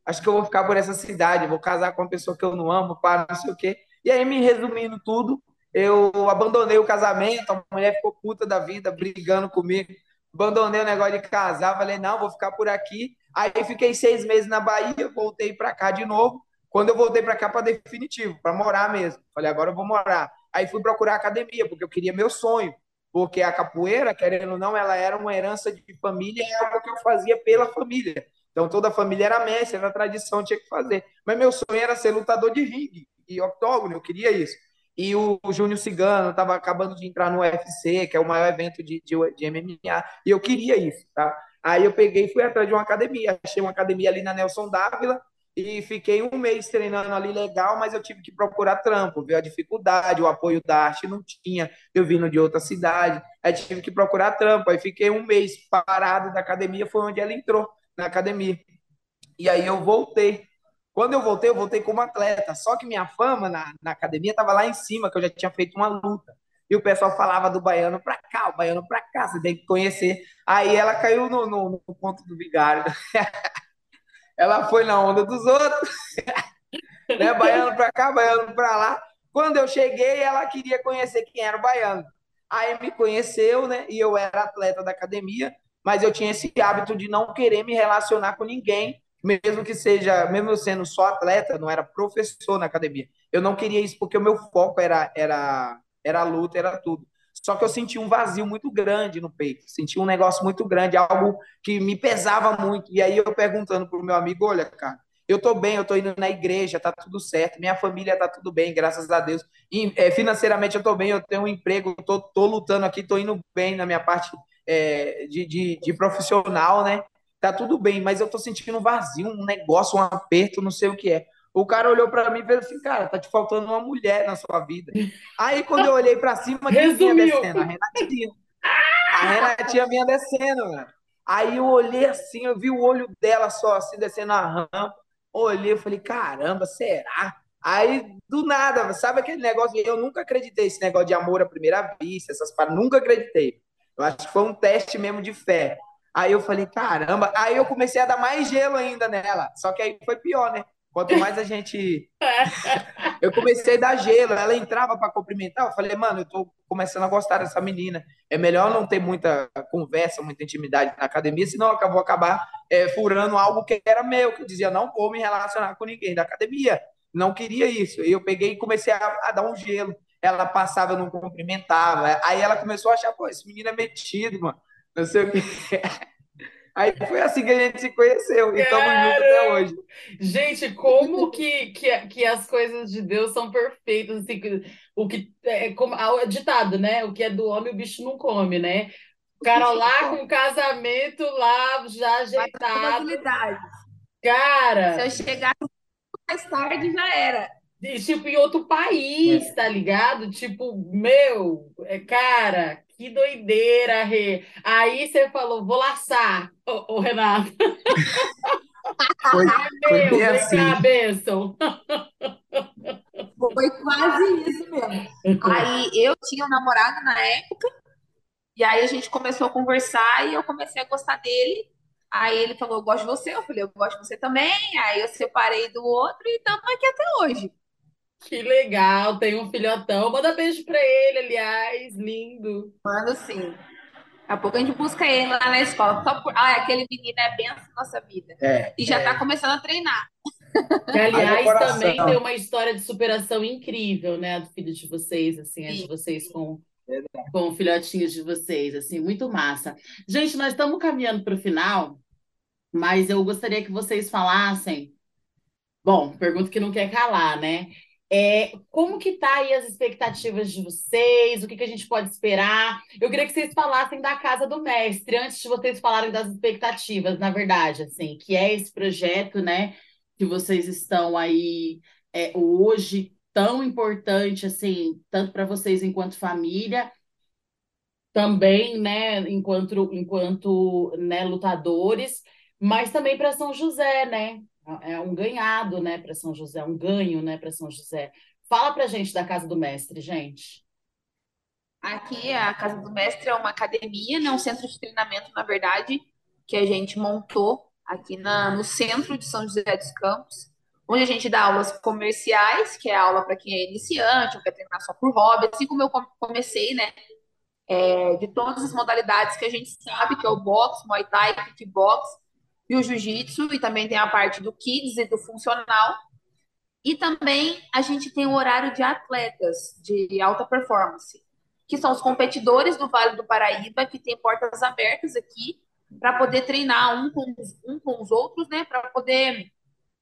Acho que eu vou ficar por essa cidade, vou casar com uma pessoa que eu não amo, para não sei o quê. E aí, me resumindo tudo, eu abandonei o casamento, a mulher ficou puta da vida, brigando comigo. Abandonei o negócio de casar, falei, não, vou ficar por aqui. Aí fiquei seis meses na Bahia, voltei para cá de novo. Quando eu voltei para cá para definitivo, para morar mesmo. Falei, agora eu vou morar. Aí fui procurar academia, porque eu queria meu sonho. Porque a capoeira, querendo ou não, ela era uma herança de família, é algo que eu fazia pela família. Então toda a família era mestre, era tradição, tinha que fazer. Mas meu sonho era ser lutador de ringue e octógono, eu queria isso. E o, o Júnior Cigano estava acabando de entrar no UFC, que é o maior evento de, de, de MMA, e eu queria isso, tá? Aí eu peguei e fui atrás de uma academia. Achei uma academia ali na Nelson Dávila e fiquei um mês treinando ali legal, mas eu tive que procurar trampo, ver a dificuldade, o apoio da arte não tinha, eu vindo de outra cidade, aí tive que procurar trampo. Aí fiquei um mês parado da academia, foi onde ela entrou na academia. E aí eu voltei. Quando eu voltei, eu voltei como atleta. Só que minha fama na, na academia estava lá em cima, que eu já tinha feito uma luta. E o pessoal falava do baiano para cá, o baiano para cá, você tem que conhecer. Aí ela caiu no, no, no ponto do vigário. <laughs> ela foi na onda dos outros, <laughs> né? Baiano para cá, baiano para lá. Quando eu cheguei, ela queria conhecer quem era o baiano. Aí me conheceu, né? E eu era atleta da academia, mas eu tinha esse hábito de não querer me relacionar com ninguém, mesmo que seja, mesmo eu sendo só atleta, não era professor na academia. Eu não queria isso porque o meu foco era era era luta, era tudo. Só que eu senti um vazio muito grande no peito, senti um negócio muito grande, algo que me pesava muito. E aí eu perguntando pro meu amigo, olha, cara, eu tô bem, eu tô indo na igreja, tá tudo certo, minha família tá tudo bem, graças a Deus. E, é, financeiramente eu tô bem, eu tenho um emprego, tô, tô lutando aqui, tô indo bem na minha parte é, de, de, de profissional, né? Tá tudo bem, mas eu tô sentindo um vazio, um negócio, um aperto, não sei o que é. O cara olhou para mim e falou assim, cara, tá te faltando uma mulher na sua vida. Aí quando eu olhei para cima, quem vinha descendo? A Renatinha. A Renatinha vinha descendo, mano. Aí eu olhei assim, eu vi o olho dela só assim, descendo a rampa. Olhei, eu falei, caramba, será? Aí, do nada, sabe aquele negócio? Eu nunca acreditei esse negócio de amor à primeira vista, essas paradas, nunca acreditei. Eu acho que foi um teste mesmo de fé. Aí eu falei, caramba. Aí eu comecei a dar mais gelo ainda nela. Só que aí foi pior, né? Quanto mais a gente. <laughs> eu comecei a dar gelo, ela entrava para cumprimentar. Eu falei, mano, eu tô começando a gostar dessa menina. É melhor não ter muita conversa, muita intimidade na academia, senão eu vou acabar é, furando algo que era meu, que eu dizia, não vou me relacionar com ninguém da academia. Não queria isso. E eu peguei e comecei a, a dar um gelo. Ela passava, eu não cumprimentava. Aí ela começou a achar, pô, esse menino é metido, mano. Não sei o que. <laughs> Aí foi assim que a gente se conheceu e estamos juntos até hoje. Gente, como que, que, que as coisas de Deus são perfeitas, assim, o que é como o ditado, né? O que é do homem, o bicho não come, né? O cara lá com o casamento lá já ajeitado. Cara, Se eu chegar mais tarde, já era. e, tipo, em outro país, tá ligado? Tipo, meu, é, cara, que doideira, Rê. Aí você falou, vou laçar, ô, ô, Renato. <laughs> Foi, foi Meu, assim. cá, bênção. Foi quase isso mesmo. Aí eu tinha um namorado na época, e aí a gente começou a conversar e eu comecei a gostar dele. Aí ele falou, eu gosto de você. Eu falei, eu gosto de você também. Aí eu separei do outro e estamos aqui até hoje. Que legal, tem um filhotão. Manda beijo pra ele, aliás, lindo. Mano, sim. Daqui a pouco a gente busca ele lá na escola. Só por... Ah, aquele menino é benção na nossa vida. É, E já tá começando a treinar. <laughs> Que, aliás, coração. também tem uma história de superação incrível, né? Do filho de vocês, assim, a de vocês com, com o filhotinho de vocês, assim, muito massa. Gente, nós estamos caminhando para o final, mas eu gostaria que vocês falassem. Bom, pergunta que não quer calar, né? É, como que tá aí as expectativas de vocês? O que que a gente pode esperar? Eu queria que vocês falassem da Casa do Mestre, antes de vocês falarem das expectativas, na verdade, assim, que é esse projeto, né, que vocês estão aí é, hoje tão importante, assim, tanto para vocês enquanto família, também, né, enquanto, enquanto, né, lutadores, mas também para São José, né? É um ganhado, né, para São José, um ganho, né, para São José. Fala pra gente da Casa do Mestre, gente. Aqui, a Casa do Mestre é uma academia, né? Um centro de treinamento, na verdade. que a gente montou aqui na, no centro de São José dos Campos, onde a gente dá aulas comerciais, que é aula para quem é iniciante ou quer treinar só por hobby, assim como eu comecei, né? É, de todas as modalidades que a gente sabe, que é o boxe, Muay Thai, kickbox e o jiu-jitsu, e também tem a parte do kids e do funcional. E também a gente tem o horário de atletas de alta performance, que são os competidores do Vale do Paraíba, que tem portas abertas aqui para poder treinar um com, um com os outros, né? Para poder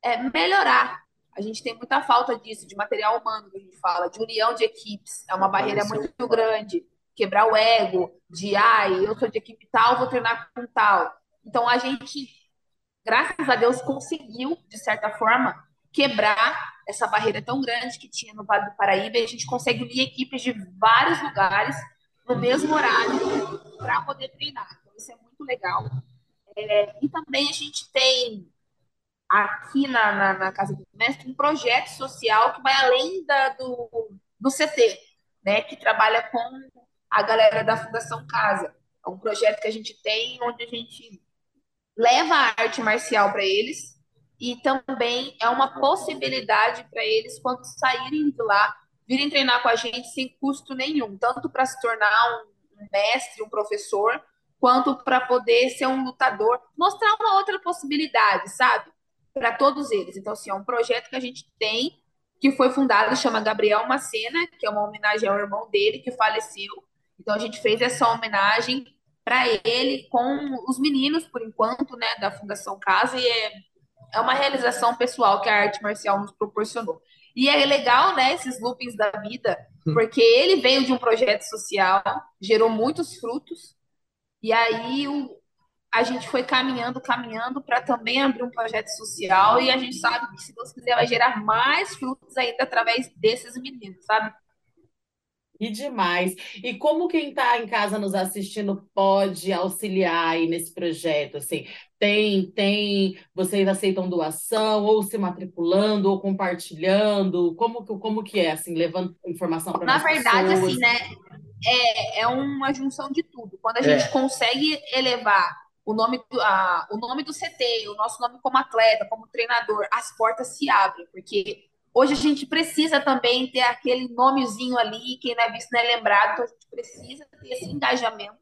é, melhorar. A gente tem muita falta disso, de material humano, que a gente fala, de união de equipes. É uma barreira muito grande. Quebrar o ego, de ai, eu sou de equipe tal, vou treinar com tal. Então a gente, graças a Deus, conseguiu, de certa forma, quebrar essa barreira tão grande que tinha no Vale do Paraíba e a gente consegue unir equipes de vários lugares no mesmo horário para poder treinar. Então, isso é muito legal. É, e também a gente tem aqui na, na, na, Casa do Mestre um projeto social que vai além da, do, do CT, né, que trabalha com a galera da Fundação Casa. É um projeto que a gente tem onde a gente leva a arte marcial para eles e também é uma possibilidade para eles, quando saírem de lá, virem treinar com a gente sem custo nenhum, tanto para se tornar um mestre, um professor, quanto para poder ser um lutador, mostrar uma outra possibilidade, sabe? Para todos eles. Então, assim, é um projeto que a gente tem, que foi fundado, chama Gabriel Macena, que é uma homenagem ao irmão dele, que faleceu. Então, a gente fez essa homenagem para ele com os meninos, por enquanto, né, da Fundação Casa, e é é uma realização pessoal que a arte marcial nos proporcionou. E é legal, né, esses loopings da vida, hum. porque ele veio de um projeto social, gerou muitos frutos, e aí o, a gente foi caminhando, caminhando para também abrir um projeto social, e a gente sabe que, se Deus quiser, vai gerar mais frutos ainda através desses meninos, sabe? E demais. E como quem está em casa nos assistindo pode auxiliar aí nesse projeto? Assim, tem, tem, vocês aceitam doação, ou se matriculando, ou compartilhando? Como, como que é, assim, levando informação para Na verdade, pessoas? assim, né, é, é uma junção de tudo. Quando a é. gente consegue elevar o nome, do, a, o nome do CT, o nosso nome como atleta, como treinador, as portas se abrem, porque Hoje a gente precisa também ter aquele nomezinho ali, quem não é visto não é lembrado, então a gente precisa ter esse engajamento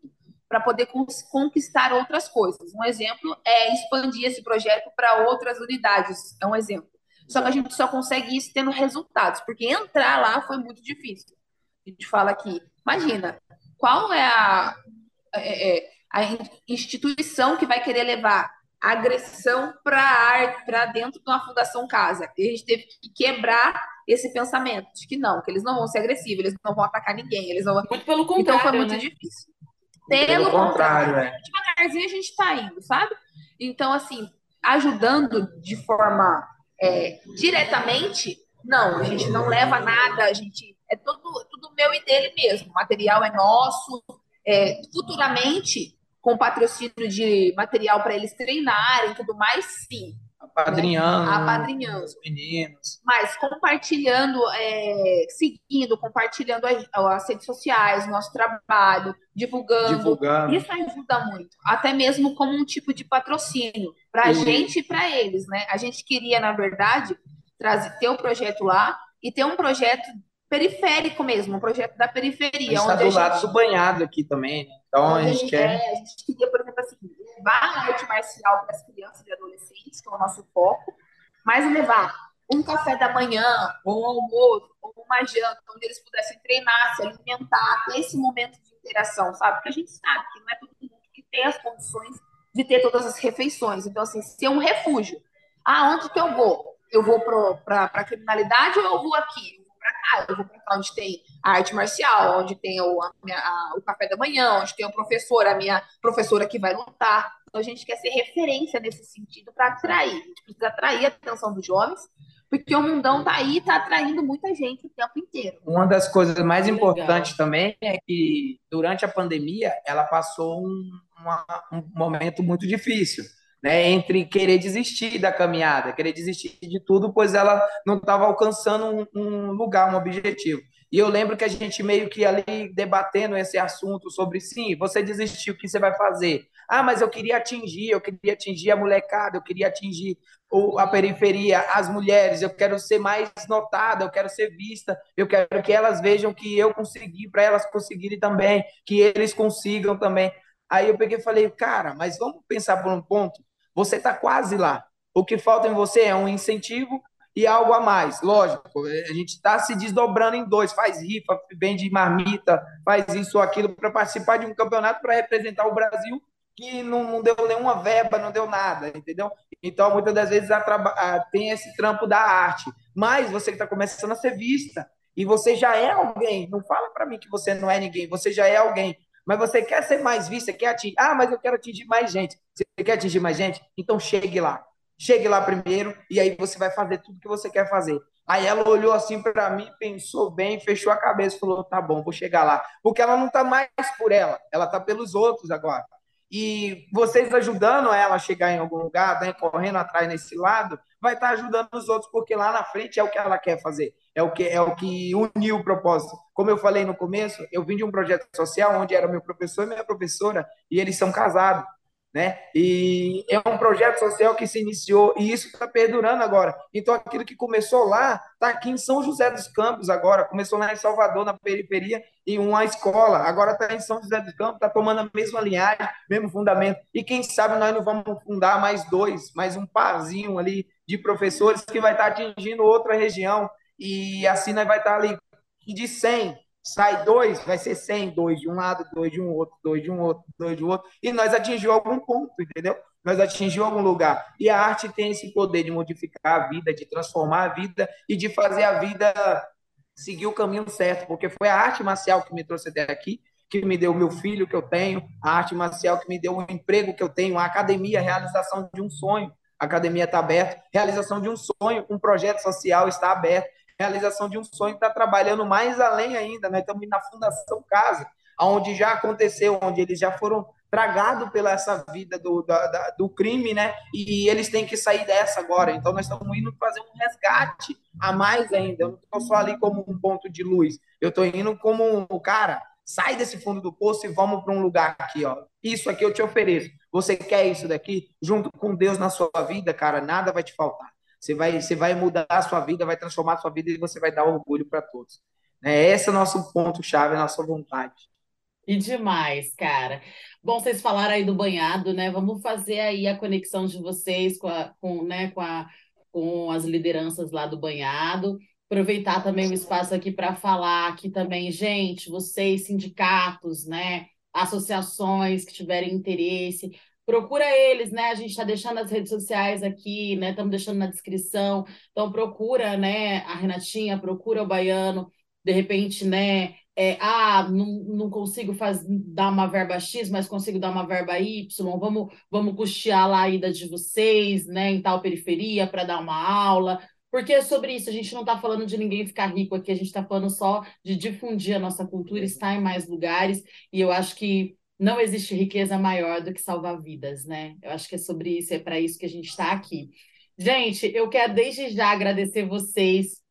para poder conquistar outras coisas. Um exemplo é expandir esse projeto para outras unidades, é um exemplo. Só que a gente só consegue isso tendo resultados, porque entrar lá foi muito difícil. A gente fala aqui, imagina, qual é a, é, é a instituição que vai querer levar agressão para dentro de uma fundação casa. E a gente teve que quebrar esse pensamento de que não, que eles não vão ser agressivos, eles não vão atacar ninguém, eles vão. Muito pelo contrário. Então foi muito né? difícil. Pelo, pelo contrário, é. devagarzinho a gente está indo, sabe? Então, assim, ajudando de forma é, diretamente, não, a gente não leva nada, a gente. É tudo, tudo meu e dele mesmo. O material é nosso. É, futuramente, com patrocínio de material para eles treinarem e tudo mais, sim. Apadrinhando. Né? Apadrinhando. Os meninos. Mas compartilhando, é, seguindo, compartilhando as, as, redes sociais, nosso trabalho, divulgando. divulgando. Isso ajuda muito. Até mesmo como um tipo de patrocínio para a gente e para eles, né? A gente queria, na verdade, trazer, ter o um projeto lá e ter um projeto periférico mesmo, um projeto da periferia. A gente está do lado do banhado aqui também, né? Então a gente, quer. É, a gente queria, por exemplo, assim, levar a arte marcial para as crianças e adolescentes, que é o nosso foco, mas levar um café da manhã, ou um almoço, ou uma janta, onde eles pudessem treinar, se alimentar, ter esse momento de interação, sabe? Porque a gente sabe que não é todo mundo que tem as condições de ter todas as refeições. Então, assim, ser um refúgio. Ah, onde que eu vou? Eu vou para a criminalidade ou eu vou aqui? Para cá, eu vou para cá onde tem a arte marcial, onde tem o, a, a, o café da manhã, onde tem o professor, a minha professora que vai lutar. Então a gente quer ser referência nesse sentido para atrair. A gente precisa atrair a atenção dos jovens, porque o mundão tá aí, tá atraindo muita gente o tempo inteiro. Uma das coisas mais importantes também é que durante a pandemia ela passou um, uma, um momento muito difícil né, entre querer desistir da caminhada, querer desistir de tudo, pois ela não estava alcançando um, um, lugar, um objetivo. E eu lembro que a gente meio que ali debatendo esse assunto sobre sim, você desistiu, o que você vai fazer? Ah, mas eu queria atingir, eu queria atingir a molecada, eu queria atingir o, a periferia, as mulheres, eu quero ser mais notada, eu quero ser vista, eu quero que elas vejam que eu consegui, para elas conseguirem também, que eles consigam também. Aí eu peguei e falei, cara, mas vamos pensar por um ponto. Você está quase lá. O que falta em você é um incentivo e algo a mais. Lógico, a gente está se desdobrando em dois, faz rifa, vende marmita, faz isso ou aquilo para participar de um campeonato para representar o Brasil que não, não, deu nenhuma verba, não deu nada, entendeu? Então, muitas das vezes a, tem esse trampo da arte. Mas você que está começando a ser vista, e você já é alguém, não fala para mim que você não é ninguém, você já é alguém. Mas você quer ser mais vista, quer atingir. Ah, mas eu quero atingir mais gente. Você quer atingir mais gente? Então chegue lá. Chegue lá primeiro e aí você vai fazer tudo que você quer fazer. Aí ela olhou assim para mim, pensou bem, fechou a cabeça e falou: tá bom, vou chegar lá. Porque ela não está mais por ela, ela está pelos outros agora. E vocês ajudando ela a chegar em algum lugar, né, correndo atrás nesse lado, vai estar tá ajudando os outros, porque lá na frente é o que ela quer fazer, é o que é o que uniu o propósito. Como eu falei no começo, eu vim de um projeto social onde era meu professor e minha professora, e eles são casados né? E é um projeto social que se iniciou e isso está perdurando agora. Então, aquilo que começou lá está aqui em São José dos Campos agora, começou lá em Salvador, na periferia, em uma escola, agora está em São José dos Campos, está tomando a mesma linhagem, mesmo fundamento. E quem sabe nós não vamos fundar mais dois, mais um parzinho ali de professores que vai estar tá atingindo outra região e assim nós vai estar ali de 100 sai dois, vai ser 100, dois de um lado, dois de um outro, dois de um outro, dois de outro, e nós atingiu algum ponto, entendeu? Nós atingiu algum lugar. E a arte tem esse poder de modificar a vida, de transformar a vida e de fazer a vida seguir o caminho certo, porque foi a arte marcial que me trouxe até aqui, que me deu meu filho que eu tenho, a arte marcial que me deu o emprego que eu tenho, a academia, a realização de um sonho. A academia está aberta, realização de um sonho, um projeto social está aberto realização de um sonho, está trabalhando mais além ainda. Nós né? estamos na Fundação Casa, onde já aconteceu, onde eles já foram tragados pela essa vida do, da, do crime, né? E eles têm que sair dessa agora. Então, nós estamos indo fazer um resgate a mais ainda. Eu não estou só ali como um ponto de luz. Eu estou indo como um cara. Sai desse fundo do poço e vamos para um lugar aqui, ó. Isso aqui eu te ofereço. Você quer isso daqui? Junto com Deus na sua vida, cara, nada vai te faltar. Você vai, você vai mudar a sua vida, vai transformar a sua vida e você vai dar orgulho para todos. Né? Esse é o nosso ponto-chave, a nossa vontade. E demais, cara. Bom, vocês falaram aí do banhado, né? Vamos fazer aí a conexão de vocês com, a, com, né, com, a, com as lideranças lá do banhado. Aproveitar também o espaço aqui para falar aqui também, gente, vocês, sindicatos, né? Associações que tiverem interesse, procura eles, né? A gente está deixando as redes sociais aqui, né? Estamos deixando na descrição. Então procura, né? A Renatinha, procura o Baiano. De repente, né? É, ah, não, não consigo faz, dar uma verba X, mas consigo dar uma verba Y. Vamos, vamos custear lá a ida de vocês, né? Em tal periferia para dar uma aula. Porque é sobre isso, a gente não está falando de ninguém ficar rico aqui, a gente está falando só de difundir a nossa cultura, estar em mais lugares, e eu acho que não existe riqueza maior do que salvar vidas, né? Eu acho que é sobre isso, é para isso que a gente está aqui. Gente, eu quero desde já agradecer vocês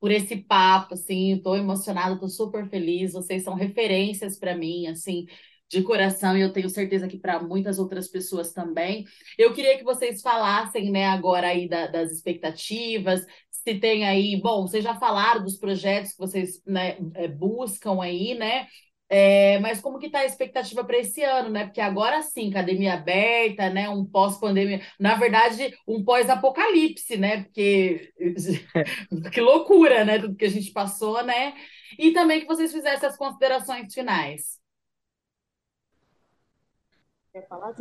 por esse papo, assim, estou emocionada, estou super feliz, vocês são referências para mim, assim, de coração, e eu tenho certeza que para muitas outras pessoas também. Eu queria que vocês falassem, né, agora aí da, das expectativas, se tem aí, bom, vocês já falaram dos projetos que vocês né, é, buscam aí, né? É, mas como que está a expectativa para esse ano, né? Porque agora sim, academia aberta, né? Um pós-pandemia, na verdade, um pós-apocalipse, né? Porque <laughs> que loucura, né? Tudo que a gente passou, né? E também que vocês fizessem as considerações finais. Quer falar?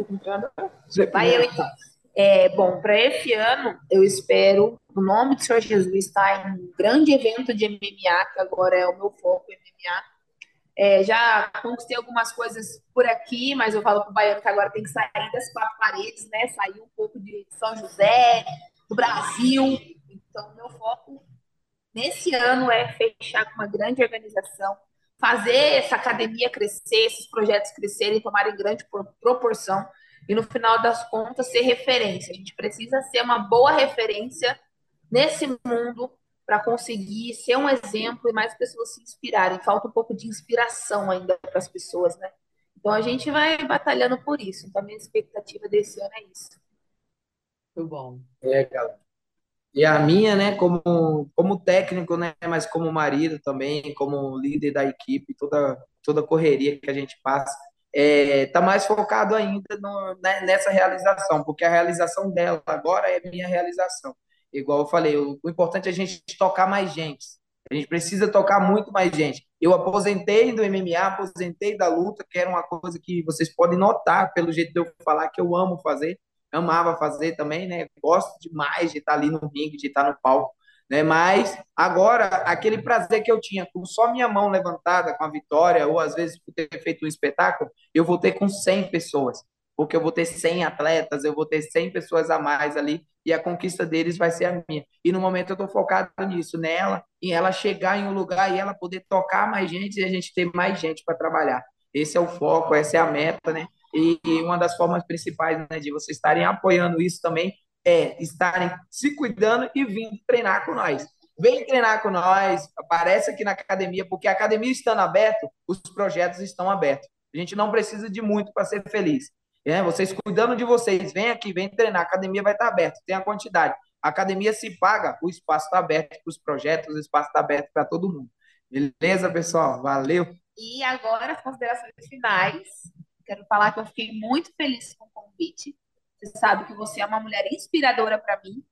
Vai eu então. É, bom, para esse ano, eu espero, no nome do Senhor Jesus, estar em um grande evento de MMA, que agora é o meu foco, MMA é, já conquistei algumas coisas por aqui, mas eu falo para o baiano que agora tem que sair das quatro paredes, né? Sair um pouco de São José, do Brasil. Então, meu foco nesse ano é fechar com uma grande organização, fazer essa academia crescer, esses projetos crescerem, tomarem grande proporção e no final das contas ser referência. A gente precisa ser uma boa referência nesse mundo para conseguir ser um exemplo e mais pessoas se inspirarem. Falta um pouco de inspiração ainda para as pessoas, né? Então a gente vai batalhando por isso. Então a minha expectativa desse ano é isso. Muito bom. É, galera. E a minha, né, como, como técnico, né, mas como marido também, como líder da equipe, toda, toda a correria que a gente passa, é, tá mais focado ainda no, né, nessa realização, porque a realização dela agora é minha realização. Igual eu falei, o, o importante é a gente tocar mais gente. A gente precisa tocar muito mais gente. Eu aposentei do MMA, aposentei da luta, que era uma coisa que vocês podem notar pelo jeito de eu falar que eu amo fazer amava fazer também, né? Gosto demais de estar ali no ringue, de estar no palco, né? Mas agora, aquele prazer que eu tinha com só minha mão levantada com a vitória, ou às vezes por ter feito um espetáculo, eu vou ter com 100 pessoas, porque eu vou ter 100 atletas, eu vou ter 100 pessoas a mais ali, e a conquista deles vai ser a minha. E no momento eu estou focado nisso, nela, em ela chegar em um lugar e ela poder tocar mais gente e a gente ter mais gente para trabalhar. Esse é o foco, essa é a meta, né? E uma das formas principais né, de vocês estarem apoiando isso também é estarem se cuidando e vindo treinar com nós. Vem treinar com nós, aparece aqui na academia, porque a academia estando aberta, os projetos estão abertos. A gente não precisa de muito para ser feliz. É, vocês cuidando de vocês, vem aqui, vem treinar, a academia vai estar aberta, tem a quantidade. A academia se paga, o espaço está aberto para os projetos, o espaço está aberto para todo mundo. Beleza, pessoal? Valeu! E agora, as considerações finais. Quero falar que eu fiquei muito feliz com o convite. Você sabe que você é uma mulher inspiradora para mim.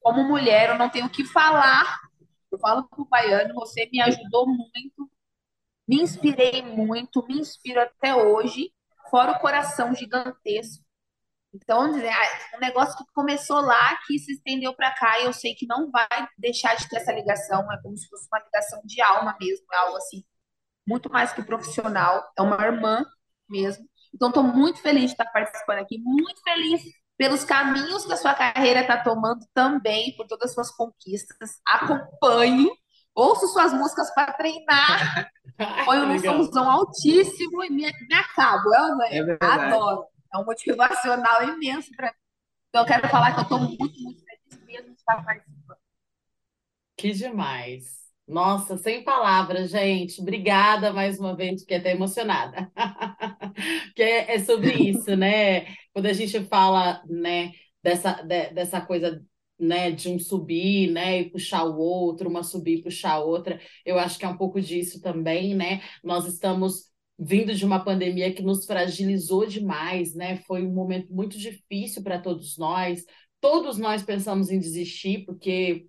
Como mulher, eu não tenho o que falar. Eu falo para o Baiano, você me ajudou muito, me inspirei muito, me inspiro até hoje, fora o coração gigantesco. Então, um negócio que começou lá, que se estendeu para cá, e eu sei que não vai deixar de ter essa ligação, é como se fosse uma ligação de alma mesmo, é algo assim, muito mais que profissional, é uma irmã mesmo. Então, estou muito feliz de estar participando aqui, muito feliz pelos caminhos que a sua carreira está tomando também, por todas as suas conquistas. Acompanho, ouço suas músicas para treinar, <laughs> ponho um somzão altíssimo e me, me acabo. Eu, É adoro. É um motivacional imenso para mim. Então, eu quero falar que eu estou muito, muito feliz mesmo de estar participando. Que demais. Nossa, sem palavras, gente. Obrigada mais uma vez, fiquei até emocionada. <laughs> que é, é, sobre isso, né? Quando a gente fala, né, dessa, de, dessa coisa, né, de um subir, né, e puxar o outro, uma subir e puxar a outra, eu acho que é um pouco disso também, né? Nós estamos vindo de uma pandemia que nos fragilizou demais, né? Foi um momento muito difícil para todos nós. Todos nós pensamos em desistir, porque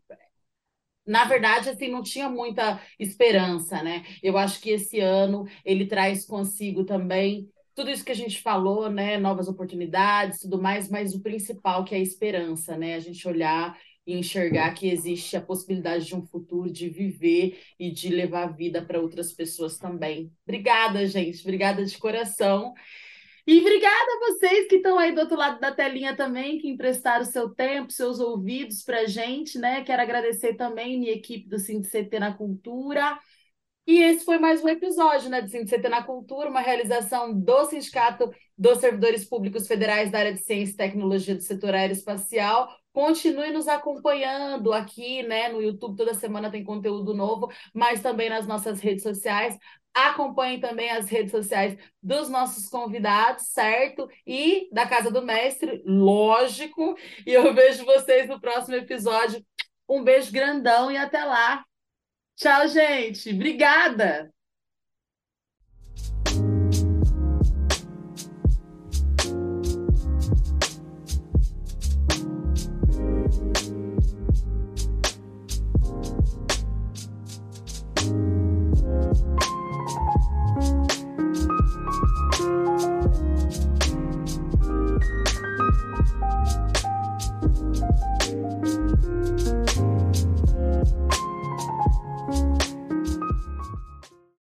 na verdade, assim, não tinha muita esperança, né? Eu acho que esse ano ele traz consigo também tudo isso que a gente falou, né? Novas oportunidades, tudo mais, mas o principal que é a esperança, né? A gente olhar e enxergar que existe a possibilidade de um futuro, de viver e de levar vida para outras pessoas também. Obrigada, gente. Obrigada de coração. E obrigada a vocês que estão aí do outro lado da telinha também, que emprestaram seu tempo, seus ouvidos para a gente, né? Quero agradecer também minha equipe do CT na Cultura. E esse foi mais um episódio né, do CT na Cultura, uma realização do Sindicato dos Servidores Públicos Federais da área de Ciência e Tecnologia do setor aeroespacial. Continue nos acompanhando aqui, né? No YouTube, toda semana tem conteúdo novo, mas também nas nossas redes sociais. Acompanhem também as redes sociais dos nossos convidados, certo? E da Casa do Mestre, lógico. E eu vejo vocês no próximo episódio. Um beijo grandão e até lá. Tchau, gente. Obrigada.